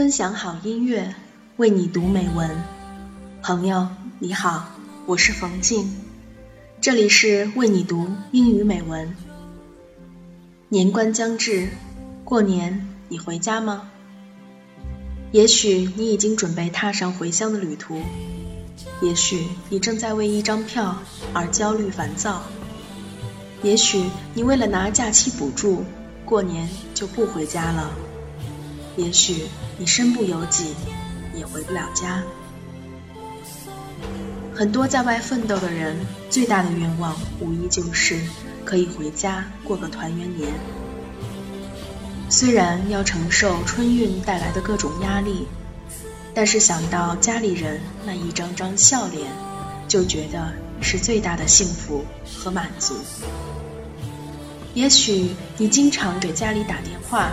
分享好音乐，为你读美文。朋友你好，我是冯静，这里是为你读英语美文。年关将至，过年你回家吗？也许你已经准备踏上回乡的旅途，也许你正在为一张票而焦虑烦躁，也许你为了拿假期补助，过年就不回家了，也许你身不由己，也回不了家。很多在外奋斗的人，最大的愿望无疑就是可以回家过个团圆年。虽然要承受春运带来的各种压力，但是想到家里人那一张张笑脸，就觉得是最大的幸福和满足。也许你经常给家里打电话，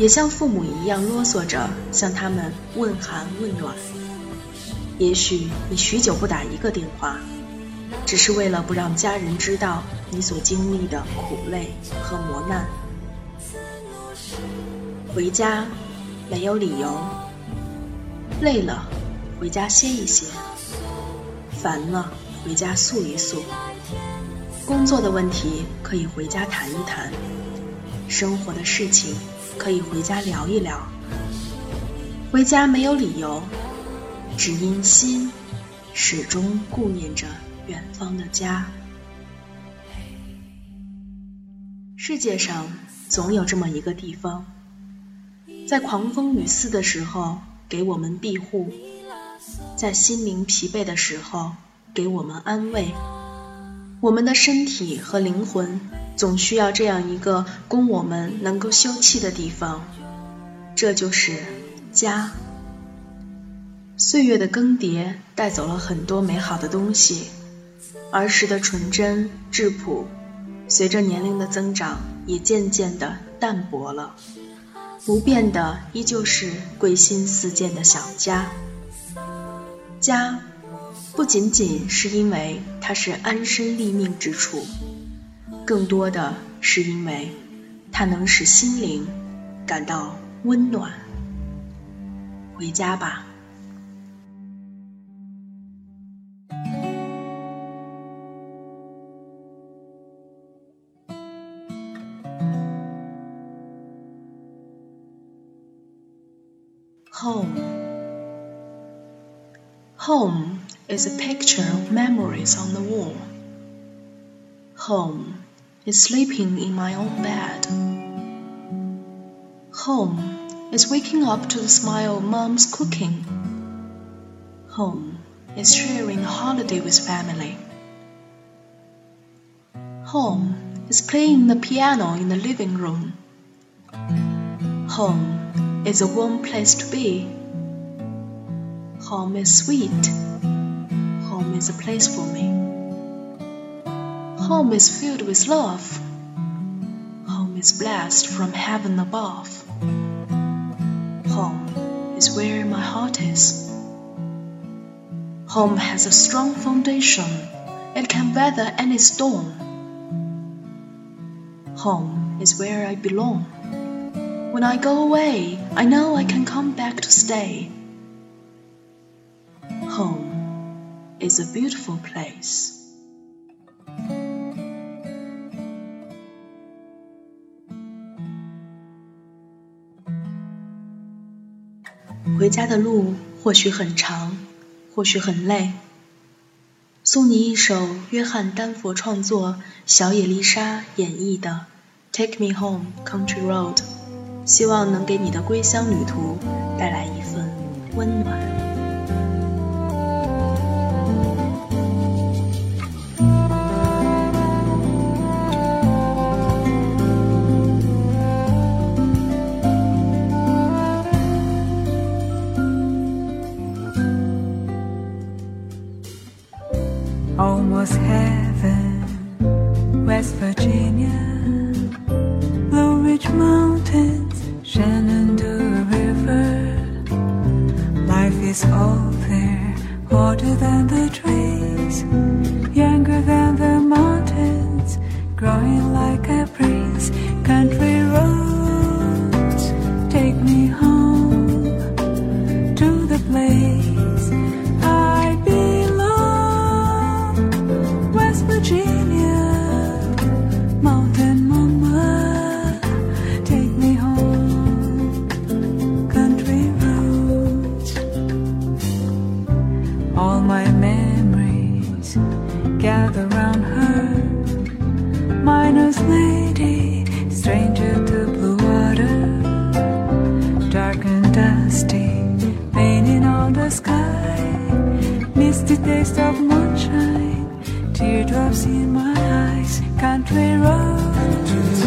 也像父母一样啰嗦着向他们问寒问暖。也许你许久不打一个电话，只是为了不让家人知道你所经历的苦累和磨难。回家没有理由，累了回家歇一歇，烦了回家诉一诉，工作的问题可以回家谈一谈，生活的事情可以回家聊一聊。回家没有理由，只因心始终顾念着远方的家。世界上总有这么一个地方。在狂风雨肆的时候，给我们庇护；在心灵疲惫的时候，给我们安慰。我们的身体和灵魂总需要这样一个供我们能够休憩的地方，这就是家。岁月的更迭带走了很多美好的东西，儿时的纯真质朴，随着年龄的增长，也渐渐的淡薄了。不变的依旧是归心似箭的想家。家不仅仅是因为它是安身立命之处，更多的是因为它能使心灵感到温暖。回家吧。Home. Home is a picture of memories on the wall. Home is sleeping in my own bed. Home is waking up to the smile of mom's cooking. Home is sharing a holiday with family. Home is playing the piano in the living room. Home is a warm place to be. Home is sweet. Home is a place for me. Home is filled with love. Home is blessed from heaven above. Home is where my heart is. Home has a strong foundation. It can weather any storm. Home is where I belong. When I go away, I know I can come back to stay. Home is a beautiful place. 回家的路或许很长，或许很累。送你一首约翰丹佛创作、小野丽莎演绎的《Take Me Home, Country Road》。希望能给你的归乡旅途带来一份温暖。was heaven, West Virginia, Blue Ridge Mountains, Shenandoah River. Life is all there, older than the trees, younger than the mountains, growing like a breeze. Country All my memories gather round her. Miner's lady, stranger to blue water. Dark and dusty, painting on the sky. Misty taste of moonshine, teardrops in my eyes. Country roads,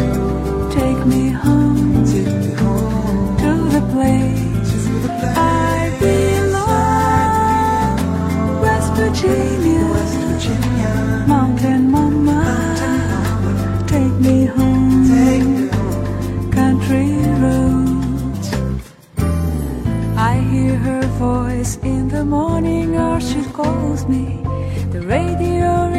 take me home to the place West Virginia, Mountain Mama, take me home. Country roads. I hear her voice in the morning, or she calls me. The radio